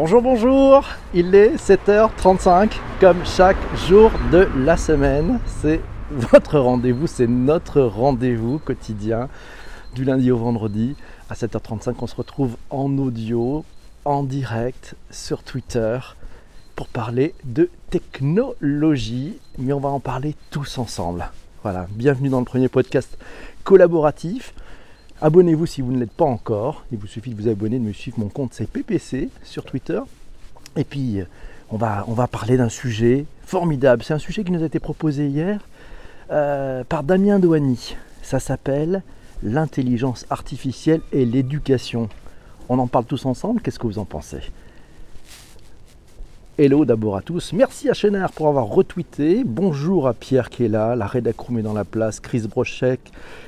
Bonjour, bonjour, il est 7h35 comme chaque jour de la semaine. C'est votre rendez-vous, c'est notre rendez-vous quotidien du lundi au vendredi. À 7h35, on se retrouve en audio, en direct sur Twitter pour parler de technologie, mais on va en parler tous ensemble. Voilà, bienvenue dans le premier podcast collaboratif. Abonnez-vous si vous ne l'êtes pas encore. Il vous suffit de vous abonner, de me suivre. Mon compte c'est PPC sur Twitter. Et puis on va, on va parler d'un sujet formidable. C'est un sujet qui nous a été proposé hier euh, par Damien Douani. Ça s'appelle l'intelligence artificielle et l'éducation. On en parle tous ensemble. Qu'est-ce que vous en pensez? Hello d'abord à tous. Merci à Chénard pour avoir retweeté. Bonjour à Pierre qui est là. La Redacroom est dans la place. Chris Brochek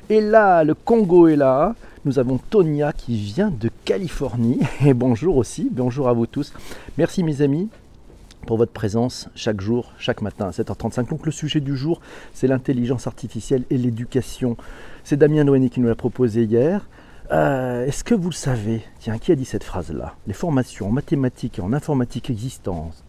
est là. Le Congo est là. Nous avons Tonia qui vient de Californie. Et bonjour aussi. Bonjour à vous tous. Merci mes amis pour votre présence chaque jour, chaque matin à 7h35. Donc le sujet du jour, c'est l'intelligence artificielle et l'éducation. C'est Damien Noény qui nous l'a proposé hier. Euh, est-ce que vous le savez Tiens, qui a dit cette phrase-là Les formations en mathématiques et en informatique existantes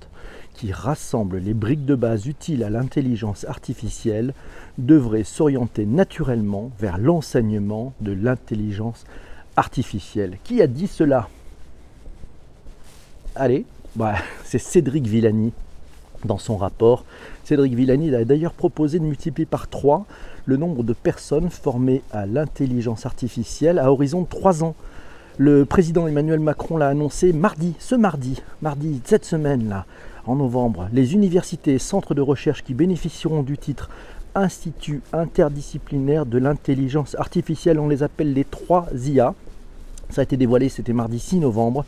qui rassemblent les briques de base utiles à l'intelligence artificielle devraient s'orienter naturellement vers l'enseignement de l'intelligence artificielle. Qui a dit cela Allez, bah, c'est Cédric Villani dans son rapport. Cédric Villani a d'ailleurs proposé de multiplier par 3 le nombre de personnes formées à l'intelligence artificielle à horizon de 3 ans. Le président Emmanuel Macron l'a annoncé mardi, ce mardi, mardi cette semaine là, en novembre. Les universités et centres de recherche qui bénéficieront du titre Institut interdisciplinaire de l'intelligence artificielle, on les appelle les 3 IA. Ça a été dévoilé, c'était mardi 6 novembre.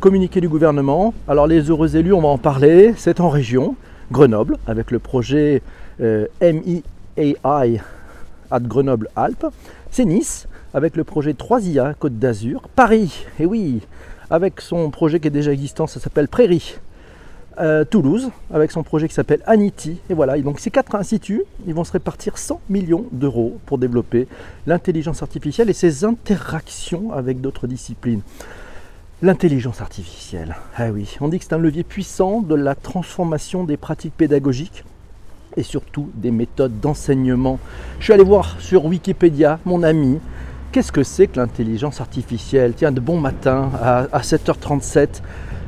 Communiqué du gouvernement. Alors les heureux élus, on va en parler. C'est en région, Grenoble, avec le projet euh, MIAI à Grenoble-Alpes. C'est Nice, avec le projet 3IA Côte d'Azur. Paris, et oui, avec son projet qui est déjà existant, ça s'appelle Prairie. Euh, Toulouse, avec son projet qui s'appelle Anity. Et voilà, donc ces quatre instituts, ils vont se répartir 100 millions d'euros pour développer l'intelligence artificielle et ses interactions avec d'autres disciplines. L'intelligence artificielle, ah oui, on dit que c'est un levier puissant de la transformation des pratiques pédagogiques et surtout des méthodes d'enseignement. Je suis allé voir sur Wikipédia, mon ami, qu'est-ce que c'est que l'intelligence artificielle? Tiens, de bon matin à, à 7h37.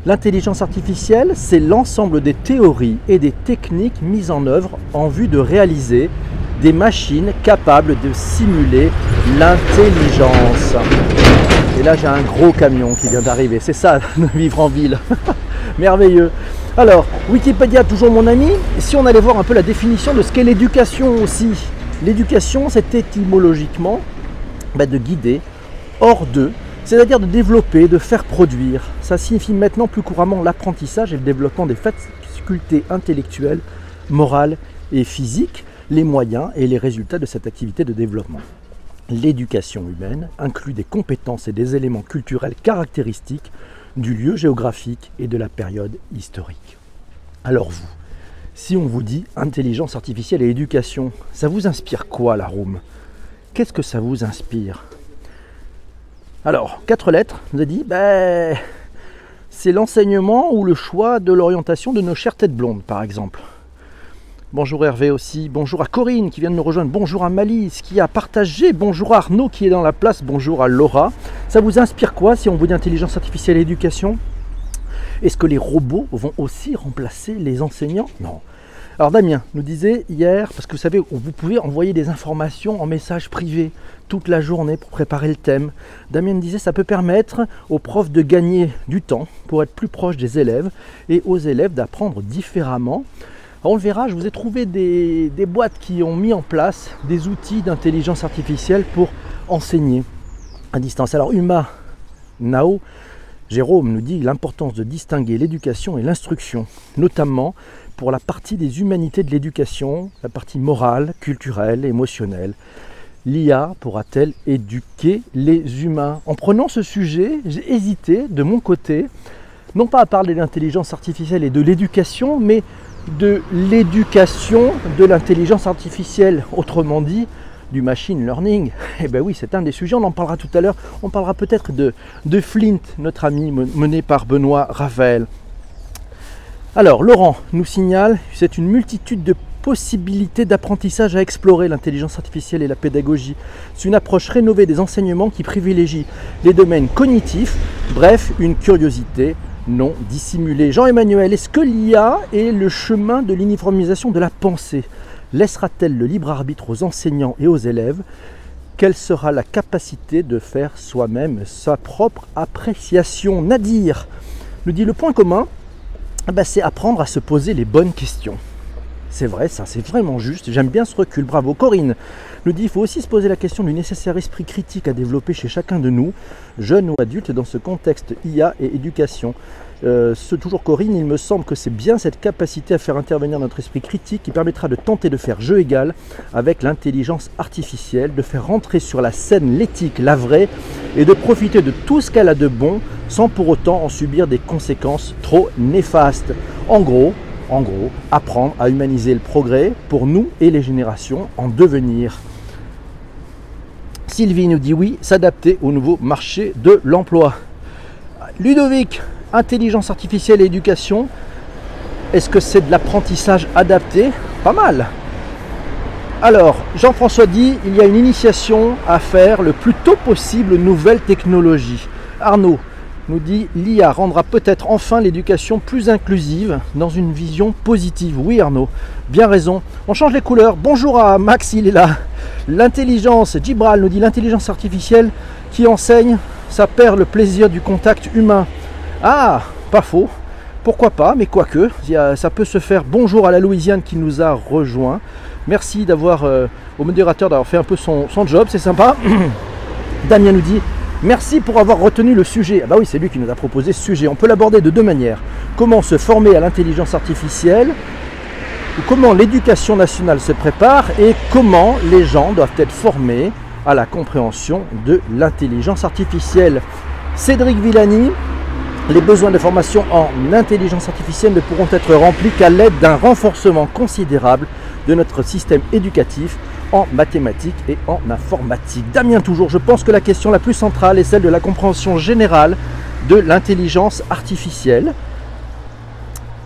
L'intelligence artificielle, c'est l'ensemble des théories et des techniques mises en œuvre en vue de réaliser des machines capables de simuler l'intelligence. Et là, j'ai un gros camion qui vient d'arriver. C'est ça, de vivre en ville. Merveilleux. Alors, Wikipédia, toujours mon ami. Si on allait voir un peu la définition de ce qu'est l'éducation aussi. L'éducation, c'est étymologiquement bah, de guider hors d'eux, c'est-à-dire de développer, de faire produire. Ça signifie maintenant plus couramment l'apprentissage et le développement des facultés intellectuelles, morales et physiques, les moyens et les résultats de cette activité de développement. L'éducation humaine inclut des compétences et des éléments culturels caractéristiques du lieu géographique et de la période historique. Alors vous, si on vous dit intelligence artificielle et éducation, ça vous inspire quoi la room Qu'est-ce que ça vous inspire? Alors, quatre lettres, vous a dit, ben, c'est l'enseignement ou le choix de l'orientation de nos chères têtes blondes, par exemple. Bonjour Hervé aussi, bonjour à Corinne qui vient de nous rejoindre, bonjour à Malice qui a partagé, bonjour à Arnaud qui est dans la place, bonjour à Laura. Ça vous inspire quoi si on vous dit intelligence artificielle et éducation? Est-ce que les robots vont aussi remplacer les enseignants? Non. Alors Damien nous disait hier, parce que vous savez, vous pouvez envoyer des informations en message privé toute la journée pour préparer le thème. Damien nous disait ça peut permettre aux profs de gagner du temps pour être plus proches des élèves et aux élèves d'apprendre différemment on le verra, je vous ai trouvé des, boîtes qui ont mis en place des outils d'intelligence artificielle pour enseigner à distance. Alors Uma Nao, Jérôme nous dit l'importance de distinguer l'éducation et l'instruction, notamment pour la partie des humanités de l'éducation, la partie morale, culturelle, émotionnelle. L'IA pourra-t-elle éduquer les humains? En prenant ce sujet, j'ai hésité de mon côté, non pas à parler de l'intelligence artificielle et de l'éducation, mais de l'éducation de l'intelligence artificielle, autrement dit du machine learning Eh bien oui, c'est un des sujets, on en parlera tout à l'heure. On parlera peut-être de, de Flint, notre ami mené par Benoît Ravel. Alors, Laurent nous signale, c'est une multitude de possibilités d'apprentissage à explorer l'intelligence artificielle et la pédagogie. C'est une approche rénovée des enseignements qui privilégie les domaines cognitifs, bref, une curiosité non dissimulée. Jean-Emmanuel, est-ce que l'IA est le chemin de l'uniformisation de la pensée? Laissera-t-elle le libre arbitre aux enseignants et aux élèves? Quelle sera la capacité de faire soi-même sa propre appréciation? Nadir nous dit le point commun, ah bah, c'est apprendre à se poser les bonnes questions. C'est vrai, ça, c'est vraiment juste. J'aime bien ce recul. Bravo. Corinne nous dit il faut aussi se poser la question du nécessaire esprit critique à développer chez chacun de nous, jeunes ou adultes, dans ce contexte IA et éducation. Euh, ce, toujours Corinne, il me semble que c'est bien cette capacité à faire intervenir notre esprit critique qui permettra de tenter de faire jeu égal avec l'intelligence artificielle, de faire rentrer sur la scène l'éthique, la vraie, et de profiter de tout ce qu'elle a de bon sans pour autant en subir des conséquences trop néfastes. En gros, en gros, apprendre à humaniser le progrès pour nous et les générations en devenir. Sylvie nous dit oui, s'adapter au nouveau marché de l'emploi. Ludovic, intelligence artificielle et éducation, est-ce que c'est de l'apprentissage adapté? Pas mal. Alors, Jean-François dit, il y a une initiation à faire le plus tôt possible aux nouvelles technologies. Arnaud, nous dit l'IA rendra peut-être enfin l'éducation plus inclusive dans une vision positive. Oui Arnaud, bien raison. On change les couleurs. Bonjour à Max, il est là. L'intelligence, Gibral nous dit l'intelligence artificielle qui enseigne, ça perd le plaisir du contact humain. Ah, pas faux. Pourquoi pas, mais quoique, ça peut se faire. Bonjour à la Louisiane qui nous a rejoint. Merci d'avoir, euh, au modérateur d'avoir fait un peu son, son job, c'est sympa. Damien nous dit Merci pour avoir retenu le sujet. Ah bah oui, c'est lui qui nous a proposé ce sujet. On peut l'aborder de deux manières. Comment se former à l'intelligence artificielle ou comment l'éducation nationale se prépare et comment les gens doivent être formés à la compréhension de l'intelligence artificielle. Cédric Villani, les besoins de formation en intelligence artificielle ne pourront être remplis qu'à l'aide d'un renforcement considérable de notre système éducatif en mathématiques et en informatique. Damien toujours, je pense que la question la plus centrale est celle de la compréhension générale de l'intelligence artificielle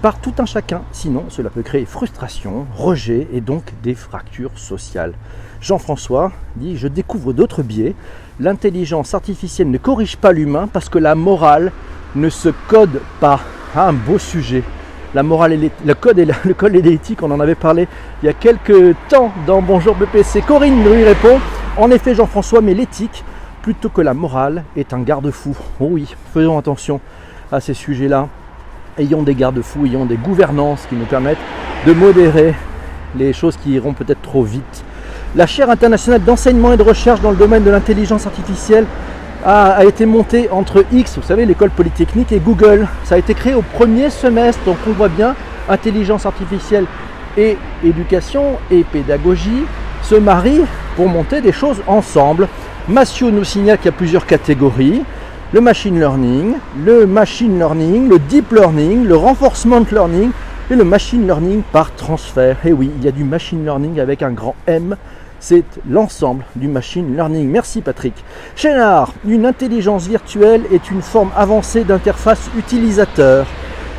par tout un chacun, sinon cela peut créer frustration, rejet et donc des fractures sociales. Jean-François dit Je découvre d'autres biais. L'intelligence artificielle ne corrige pas l'humain parce que la morale ne se code pas. Ah, un beau sujet la morale et le code et le l'éthique, on en avait parlé il y a quelques temps dans Bonjour BPC. Corinne lui répond En effet, Jean-François, mais l'éthique, plutôt que la morale, est un garde-fou. Oh oui, faisons attention à ces sujets-là. Ayons des garde-fous, ayons des gouvernances qui nous permettent de modérer les choses qui iront peut-être trop vite. La chaire internationale d'enseignement et de recherche dans le domaine de l'intelligence artificielle a, été monté entre X, vous savez, l'école polytechnique, et Google. Ça a été créé au premier semestre, donc on voit bien, intelligence artificielle et éducation et pédagogie se marient pour monter des choses ensemble. Massio nous signale qu'il y a plusieurs catégories. Le machine learning, le machine learning, le deep learning, le renforcement learning et le machine learning par transfert. Et oui, il y a du machine learning avec un grand M c'est l'ensemble du machine learning. Merci Patrick. Chénard, une intelligence virtuelle est une forme avancée d'interface utilisateur.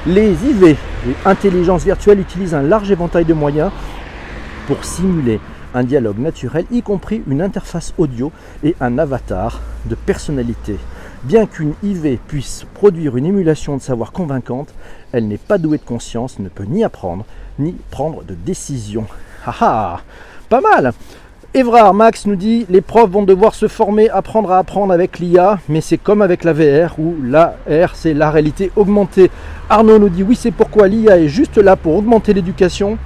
Les IV, les intelligences virtuelles, utilisent un large éventail de moyens pour simuler un dialogue naturel, y compris une interface audio et un avatar de personnalité. Bien qu'une IV puisse produire une émulation de savoir convaincante, elle n'est pas douée de conscience, ne peut ni apprendre, ni prendre de décision. Haha Pas mal Evrard Max nous dit les profs vont devoir se former, apprendre à apprendre avec l'IA, mais c'est comme avec la VR où la R c'est la réalité augmentée. Arnaud nous dit oui c'est pourquoi l'IA est juste là pour augmenter l'éducation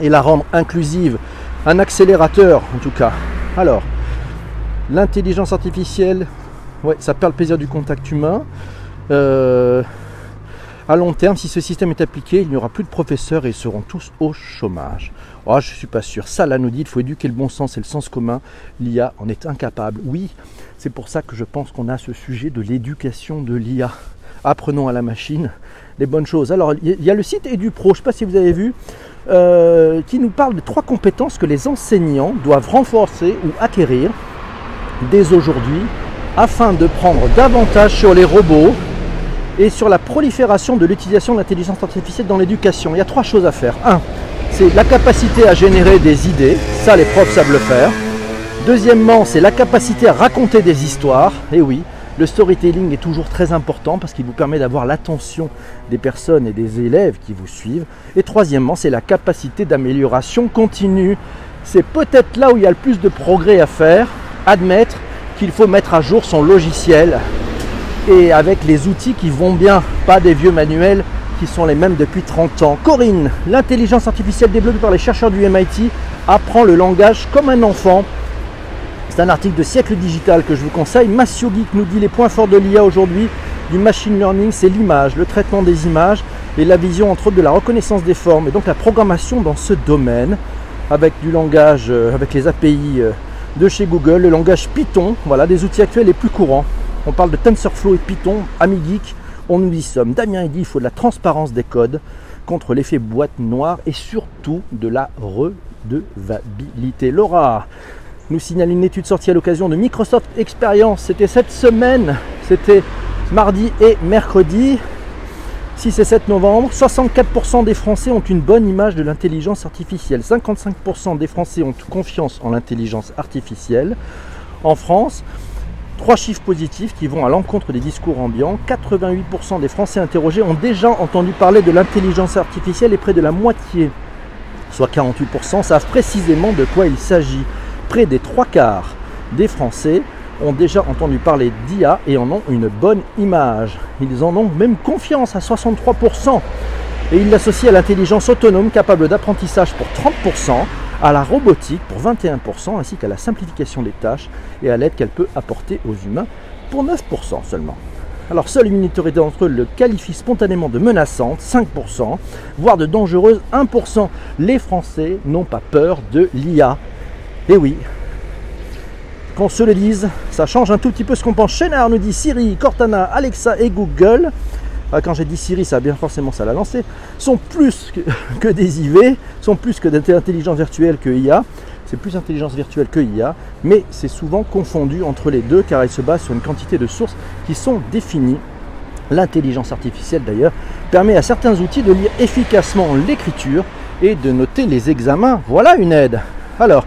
et la rendre inclusive. Un accélérateur en tout cas. Alors, l'intelligence artificielle, ouais, ça perd le plaisir du contact humain. Euh, à long terme, si ce système est appliqué, il n'y aura plus de professeurs et ils seront tous au chômage. Oh, je ne suis pas sûr. Ça, là, nous dit il faut éduquer le bon sens et le sens commun. L'IA en est incapable. Oui, c'est pour ça que je pense qu'on a ce sujet de l'éducation de l'IA. Apprenons à la machine les bonnes choses. Alors, il y a le site EduPro, je ne sais pas si vous avez vu. euh, qui nous parle de trois compétences que les enseignants doivent renforcer ou acquérir dès aujourd'hui afin de prendre davantage sur les robots et sur la prolifération de l'utilisation de l'intelligence artificielle dans l'éducation. Il y a trois choses à faire. Un, c'est la capacité à générer des idées, ça les profs savent le faire. Deuxièmement, c'est la capacité à raconter des histoires, et oui, le storytelling est toujours très important parce qu'il vous permet d'avoir l'attention des personnes et des élèves qui vous suivent. Et troisièmement, c'est la capacité d'amélioration continue. C'est peut-être là où il y a le plus de progrès à faire, admettre qu'il faut mettre à jour son logiciel et avec les outils qui vont bien, pas des vieux manuels qui sont les mêmes depuis 30 ans. Corinne, l'intelligence artificielle développée par les chercheurs du MIT apprend le langage comme un enfant c'est un article de Siècle Digital que je vous conseille. Massio Geek nous dit les points forts de l'IA aujourd'hui du machine learning, c'est l'image, le traitement des images et la vision entre autres de la reconnaissance des formes et donc la programmation dans ce domaine avec du langage, euh, avec les API euh, de chez Google, le langage Python, voilà des outils actuels les plus courants. On parle de TensorFlow et Python, Ami Geek, on nous y sommes. Damien dit il faut de la transparence des codes contre l'effet boîte noire et surtout de la redevabilité. Laura, nous signale une étude sortie à l'occasion de Microsoft Experience. C'était cette semaine, c'était mardi et mercredi, 6 et 7 novembre. 64% des Français ont une bonne image de l'intelligence artificielle. 55% des Français ont confiance en l'intelligence artificielle. En France, trois chiffres positifs qui vont à l'encontre des discours ambiants. 88% des Français interrogés ont déjà entendu parler de l'intelligence artificielle et près de la moitié, soit 48%, savent précisément de quoi il s'agit près des trois quarts des Français ont déjà entendu parler d'IA et en ont une bonne image. Ils en ont même confiance à 63%. Et ils l'associent à l'intelligence autonome capable d'apprentissage pour 30%, à la robotique pour 21%, ainsi qu'à la simplification des tâches et à l'aide qu'elle peut apporter aux humains pour 9% seulement. Alors seule une minorité d'entre eux le qualifie spontanément de menaçante, 5%, voire de dangereuse, 1%. Les Français n'ont pas peur de l'IA. Et eh oui, qu'on se le dise, ça change un tout petit peu ce qu'on pense. Chénard nous dit Siri, Cortana, Alexa et Google. Ah, quand j'ai dit Siri, ça a bien forcément ça l'a lancé. Sont plus que, des IV, sont plus que d'intelligence virtuelle que IA. C'est plus intelligence virtuelle que IA, mais c'est souvent confondu entre les deux car elle se base sur une quantité de sources qui sont définies. L'intelligence artificielle d'ailleurs permet à certains outils de lire efficacement l'écriture et de noter les examens. Voilà une aide. Alors,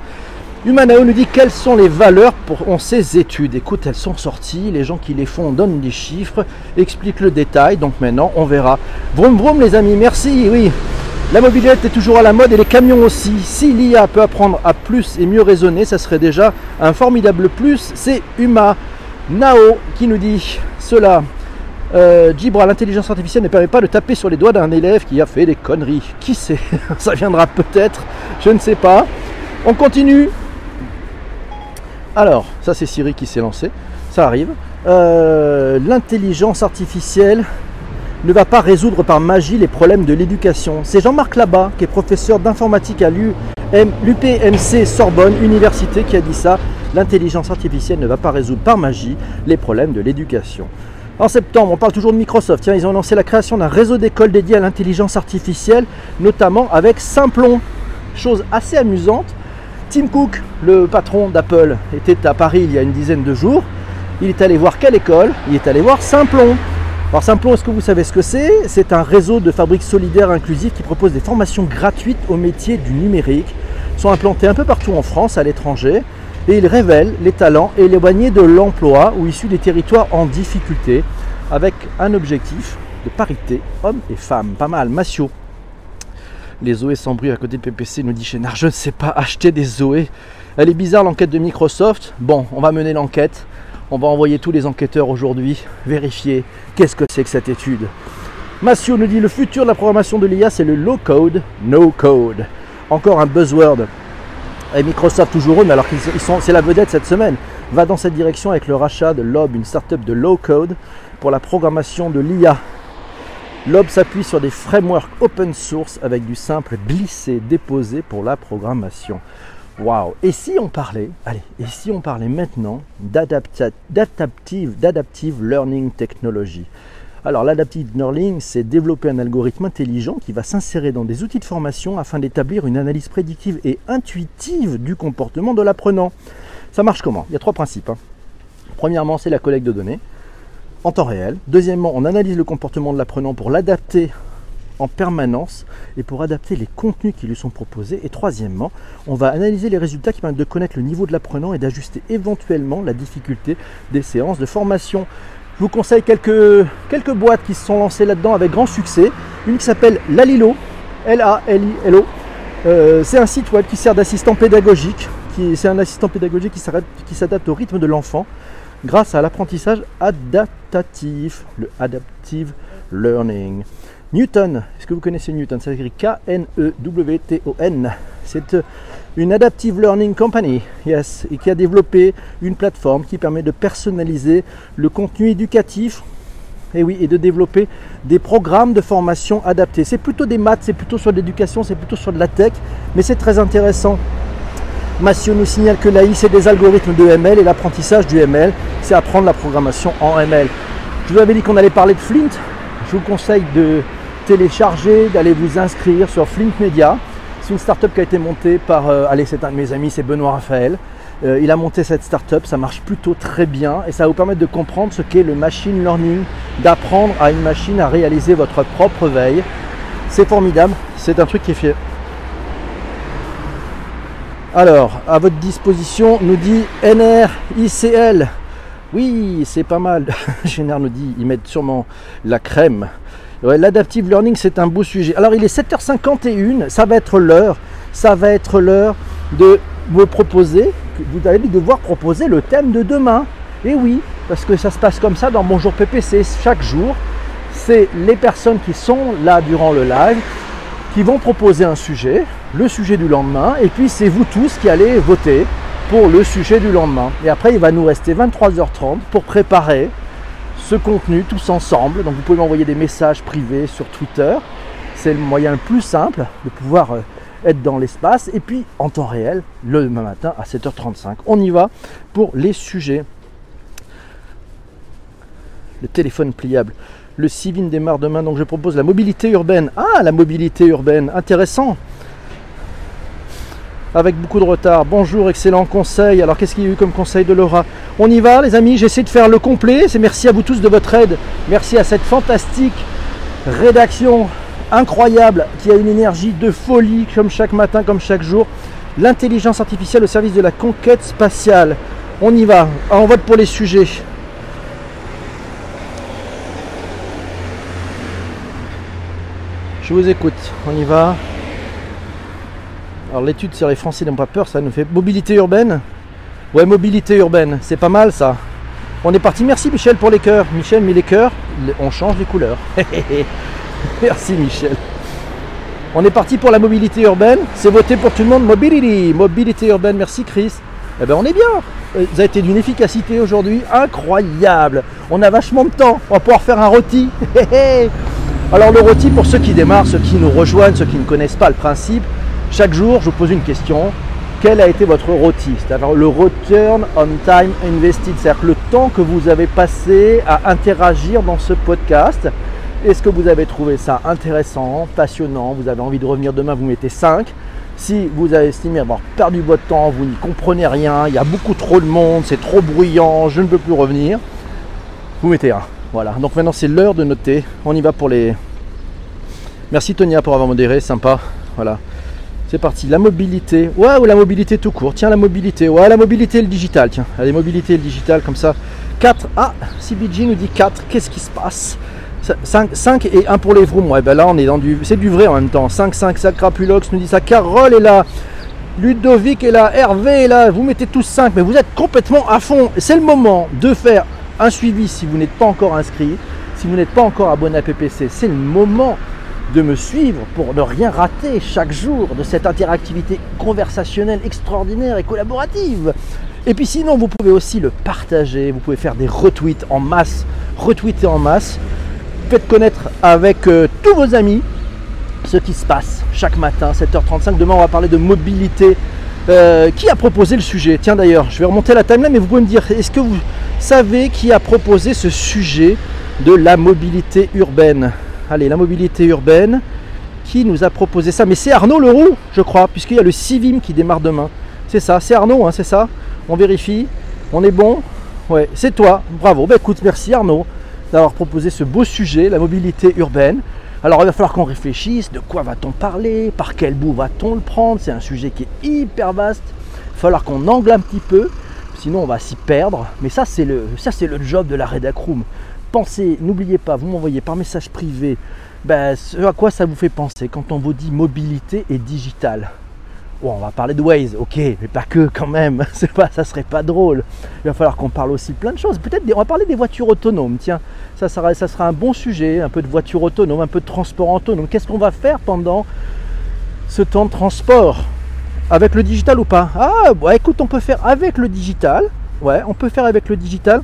Humanao nous dit quelles sont les valeurs pour ces études. Écoute, elles sont sorties, les gens qui les font donnent des chiffres, expliquent le détail, donc maintenant on verra. Vroom vroom les amis, merci, oui. La mobilette est toujours à la mode et les camions aussi. Si l'IA peut apprendre à plus et mieux raisonner, ça serait déjà un formidable plus. C'est Huma Nao qui nous dit cela. Euh, l'intelligence artificielle ne permet pas de taper sur les doigts d'un élève qui a fait des conneries. Qui sait? Ça viendra peut-être, je ne sais pas. On continue. Alors, ça c'est Siri qui s'est lancé, ça arrive. Euh, l'intelligence artificielle ne va pas résoudre par magie les problèmes de l'éducation. C'est Jean-Marc Labat, qui est professeur d'informatique à l'UPMC Sorbonne Université, qui a dit ça. L'intelligence artificielle ne va pas résoudre par magie les problèmes de l'éducation. En septembre, on parle toujours de Microsoft. Tiens, ils ont lancé la création d'un réseau d'écoles dédié à l'intelligence artificielle, notamment avec Simplon. Chose assez amusante, Tim Cook, le patron d'Apple, était à Paris il y a une dizaine de jours. Il est allé voir quelle école? Il est allé voir Simplon. Alors Simplon, est-ce que vous savez ce que c'est? C'est un réseau de fabriques solidaires inclusives qui propose des formations gratuites au métier du numérique. Ils sont implantés un peu partout en France, à l'étranger, et ils révèlent les talents et les éloignés de l'emploi ou issus des territoires en difficulté, avec un objectif de parité hommes et femmes. Pas mal. Massio, les Zoé sans bruit à côté de PPC nous dit Chénard, je ne sais pas acheter des Zoé. Elle est bizarre l'enquête de Microsoft. Bon, on va mener l'enquête. On va envoyer tous les enquêteurs aujourd'hui vérifier qu'est-ce que c'est que cette étude. Massio nous dit le futur de la programmation de l'IA, c'est le low code, no code. Encore un buzzword. Et Microsoft toujours eux, mais alors qu'ils sont, c'est la vedette cette semaine, va dans cette direction avec le rachat de Lob, une startup de low code pour la programmation de l'IA. Lob s'appuie sur des frameworks open source avec du simple glisser-déposer pour la programmation. Waouh Et si on parlait, maintenant d'adaptive, d'adaptive learning technology? Alors l'adaptive learning, c'est développer un algorithme intelligent qui va s'insérer dans des outils de formation afin d'établir une analyse prédictive et intuitive du comportement de l'apprenant. Ça marche comment? Il y a trois principes. Hein. Premièrement, c'est la collecte de données en temps réel. Deuxièmement, on analyse le comportement de l'apprenant pour l'adapter en permanence et pour adapter les contenus qui lui sont proposés. Et troisièmement, on va analyser les résultats qui permettent de connaître le niveau de l'apprenant et d'ajuster éventuellement la difficulté des séances de formation. Je vous conseille quelques, boîtes qui se sont lancées là-dedans avec grand succès. Une qui s'appelle Lalilo, L-A-L-I-L-O. Euh, c'est un site web qui sert d'assistant pédagogique. C'est un assistant pédagogique qui s'adapte au rythme de l'enfant grâce à l'apprentissage adaptatif, le adaptive learning. Newton, est-ce que vous connaissez Newton? Ça s'écrit K-N-E-W-T-O-N. C'est euh, une Adaptive Learning Company, yes, et qui a développé une plateforme qui permet de personnaliser le contenu éducatif et oui, et de développer des programmes de formation adaptés. C'est plutôt des maths, c'est plutôt sur l'éducation, c'est plutôt sur de la tech, mais c'est très intéressant. Massio nous signale que l'AI, c'est des algorithmes de ML et l'apprentissage du ML, c'est apprendre la programmation en ML. Je vous avais dit qu'on allait parler de Flint. Je vous conseille de télécharger, d'aller vous inscrire sur Flink Media. C'est une startup qui a été montée par, euh, allez, c'est un de mes amis, c'est Benoît Raphaël. Euh, il a monté cette startup, ça marche plutôt très bien et ça va vous permettre de comprendre ce qu'est le machine learning, d'apprendre à une machine à réaliser votre propre veille. C'est formidable, c'est un truc qui fier. Alors, à votre disposition, nous dit NRICL. Oui, c'est pas mal. Général nous dit, ils mettent sûrement la crème L'adaptive learning, c'est un beau sujet. Alors, il est 7h51, ça va être l'heure, ça va être l'heure de vous proposer, vous allez devoir proposer le thème de demain. Et oui, parce que ça se passe comme ça dans Bonjour PPC. Chaque jour, c'est les personnes qui sont là durant le live qui vont proposer un sujet, le sujet du lendemain, et puis c'est vous tous qui allez voter pour le sujet du lendemain. Et après, il va nous rester 23h30 pour préparer ce contenu tous ensemble. Donc vous pouvez m'envoyer des messages privés sur Twitter. C'est le moyen le plus simple de pouvoir euh, être dans l'espace. Et puis en temps réel, le matin à 7h35. On y va pour les sujets. Le téléphone pliable. Le Civin démarre demain, donc je propose la mobilité urbaine. Ah, la mobilité urbaine, intéressant avec beaucoup de retard. Bonjour, excellent conseil. Alors qu'est-ce qu'il y a eu comme conseil de Laura On y va les amis, j'essaie de faire le complet. C'est merci à vous tous de votre aide. Merci à cette fantastique rédaction incroyable qui a une énergie de folie comme chaque matin, comme chaque jour. L'intelligence artificielle au service de la conquête spatiale. On y va. on vote pour les sujets. Je vous écoute. On y va. Alors l'étude sur les Français n'ont pas peur, ça nous fait mobilité urbaine. Ouais, mobilité urbaine, c'est pas mal ça. On est parti. Merci Michel pour les cœurs. Michel met les cœurs, on change les couleurs. Merci Michel. On est parti pour la mobilité urbaine. C'est voté pour tout le monde. Mobility, mobilité urbaine. Merci Chris. Eh ben on est bien. Euh, vous avez été d'une efficacité aujourd'hui incroyable. On a vachement de temps. On va pouvoir faire un rôti. Alors le rôti pour ceux qui démarrent, ceux qui nous rejoignent, ceux qui ne connaissent pas le principe, chaque jour, je vous pose une question. Quel a été votre ROTI C'est-à-dire le Return on Time Invested, c'est-à-dire le temps que vous avez passé à interagir dans ce podcast. Est-ce que vous avez trouvé ça intéressant, passionnant? Vous avez envie de revenir demain, vous mettez 5. Si vous avez estimé avoir perdu votre temps, vous n'y comprenez rien, il y a beaucoup trop de monde, c'est trop bruyant, je ne peux plus revenir, vous mettez 1. Voilà, donc maintenant c'est l'heure de noter. On y va pour les. Merci Tonia pour avoir modéré, sympa. Voilà. C'est parti, la mobilité. Ouais, ou la mobilité tout court. Tiens, la mobilité. Ouais, la mobilité et le digital. Tiens, allez, mobilité et le digital, comme ça. 4. Ah, CBG nous dit 4. Qu'est-ce qui se passe? 5, 5 et 1 pour les vrooms. Ouais, ben là, on est dans du. C'est du vrai en même temps. 5, 5, Sacrapulox nous dit ça. Carole est là. Ludovic est là. Hervé est là. Vous mettez tous 5, mais vous êtes complètement à fond. C'est le moment de faire un suivi si vous n'êtes pas encore inscrit. Si vous n'êtes pas encore abonné à PPC, c'est le moment de me suivre pour ne rien rater chaque jour de cette interactivité conversationnelle extraordinaire et collaborative. Et puis sinon, vous pouvez aussi le partager, vous pouvez faire des retweets en masse, retweeter en masse. Faites connaître avec euh, tous vos amis ce qui se passe chaque matin, 7h35. Demain, on va parler de mobilité. Euh, qui a proposé le sujet Tiens d'ailleurs, je vais remonter la timeline, mais vous pouvez me dire, est-ce que vous savez qui a proposé ce sujet de la mobilité urbaine? Allez, la mobilité urbaine, qui nous a proposé ça Mais c'est Arnaud Leroux, je crois, puisqu'il y a le Civim qui démarre demain. C'est ça, c'est Arnaud, hein, c'est ça On vérifie, on est bon Ouais, c'est toi, bravo. Bah écoute, merci Arnaud d'avoir proposé ce beau sujet, la mobilité urbaine. Alors il va falloir qu'on réfléchisse, de quoi va-t-on parler, par quel bout va-t-on le prendre, c'est un sujet qui est hyper vaste, il va falloir qu'on angle un petit peu, sinon on va s'y perdre, mais ça c'est le, ça, c'est le job de la Redacroom. N'oubliez pas, vous m'envoyez par message privé ben, ce à quoi ça vous fait penser quand on vous dit mobilité et digital? On va parler de Waze, ok, mais pas que quand même, c'est pas, ça serait pas drôle. Il va falloir qu'on parle aussi plein de choses. Peut-être, on va parler des voitures autonomes, tiens, ça sera, ça sera un bon sujet, un peu de voitures autonomes, un peu de transport autonome. Qu'est-ce qu'on va faire pendant ce temps de transport? Avec le digital ou pas? Ah, bon, écoute, on peut faire avec le digital, ouais, on peut faire avec le digital.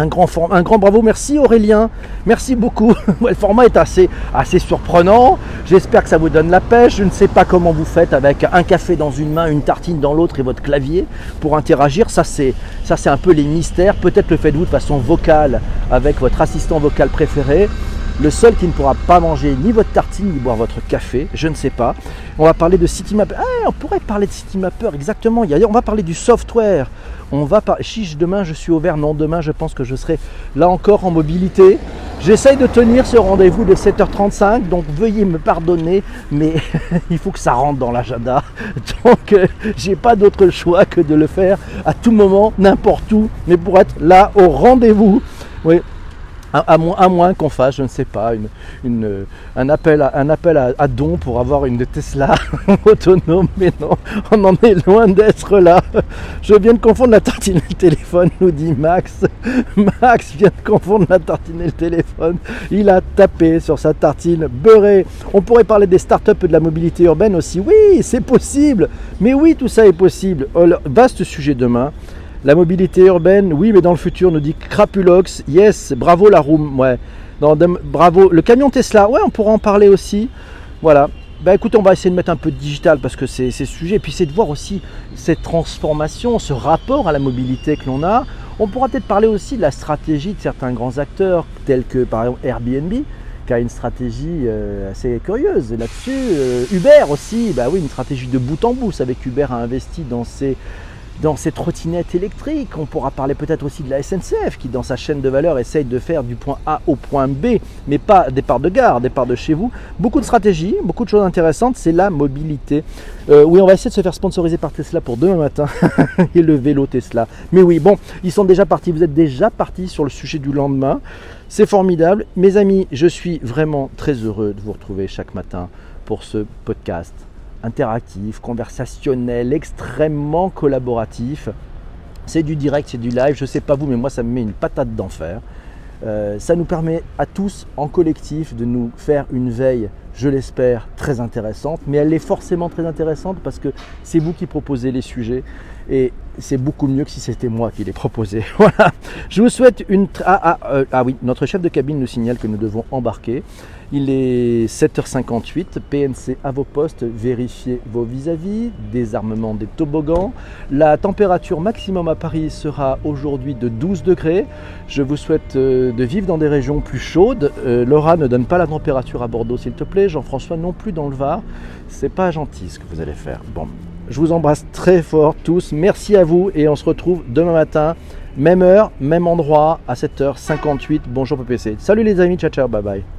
Un grand, bravo, merci Aurélien, merci beaucoup. le format est assez, assez surprenant. J'espère que ça vous donne la pêche. Je ne sais pas comment vous faites avec un café dans une main, une tartine dans l'autre et votre clavier pour interagir. Ça, c'est, ça, c'est un peu les mystères. Peut-être le faites-vous de façon vocale avec votre assistant vocal préféré. Le seul qui ne pourra pas manger ni votre tartine ni boire votre café, je ne sais pas. On va parler de CityMapper. Ah, on pourrait parler de CityMapper, exactement. On va parler du software. On va parler. Chiche, demain je suis ouvert. Non, demain je pense que je serai là encore en mobilité. J'essaye de tenir ce rendez-vous de 7h35, donc veuillez me pardonner, mais il faut que ça rentre dans l'agenda. Donc euh, j'ai pas d'autre choix que de le faire à tout moment, n'importe où, mais pour être là au rendez-vous. Oui, à, moins, qu'on fasse, je ne sais pas, une, un appel, à, un appel à, don pour avoir une Tesla autonome, mais non, on en est loin d'être là. Je viens de confondre la tartine et le téléphone, nous dit Max. Max vient de confondre la tartine et le téléphone. Il a tapé sur sa tartine beurrée. On pourrait parler des startups et de la mobilité urbaine aussi. Oui, c'est possible. Mais oui, tout ça est possible. Oh, vaste sujet demain. La mobilité urbaine, oui, mais dans le futur, nous dit Crapulox. Yes, bravo la room. Ouais. bravo. Le camion Tesla, ouais, on pourra en parler aussi. Voilà. Bah écoute, on va essayer de mettre un peu de digital parce que c'est ce sujet. Et puis c'est de voir aussi cette transformation, ce rapport à la mobilité que l'on a. On pourra peut-être parler aussi de la stratégie de certains grands acteurs, tels que par exemple Airbnb, qui a une stratégie euh, assez curieuse là-dessus. Euh, Uber aussi, bah oui, une stratégie de bout en bout. Vous savez qu'Uber a investi dans ses dans ces trottinettes électriques. On pourra parler peut-être aussi de la SNCF qui, dans sa chaîne de valeur, essaye de faire du point A au point B, mais pas départ de gare, départ de chez vous. Beaucoup de stratégies, beaucoup de choses intéressantes, c'est la mobilité. Euh, oui, on va essayer de se faire sponsoriser par Tesla pour demain matin et le vélo Tesla. Mais oui, bon, ils sont déjà partis, vous êtes déjà partis sur le sujet du lendemain. C'est formidable. Mes amis, je suis vraiment très heureux de vous retrouver chaque matin pour ce podcast interactif, conversationnel, extrêmement collaboratif. C'est du direct, c'est du live. Je ne sais pas vous, mais moi, ça me met une patate d'enfer. Euh, ça nous permet à tous, en collectif, de nous faire une veille, je l'espère, très intéressante. Mais elle est forcément très intéressante parce que c'est vous qui proposez les sujets. Et c'est beaucoup mieux que si c'était moi qui les proposais. Voilà. Je vous souhaite une... Ah, ah, euh, ah oui, notre chef de cabine nous signale que nous devons embarquer. Il est 7h58, PNC à vos postes, vérifiez vos vis-à-vis, désarmement des toboggans. La température maximum à Paris sera aujourd'hui de 12 degrés. Je vous souhaite euh, de vivre dans des régions plus chaudes. Euh, Laura ne donne pas la température à Bordeaux s'il te plaît, Jean-François non plus dans le Var. C'est pas gentil ce que vous allez faire. Bon, je vous embrasse très fort tous. Merci à vous et on se retrouve demain matin. Même heure, même endroit, à 7h58. Bonjour PPC. Salut les amis, ciao ciao, bye bye.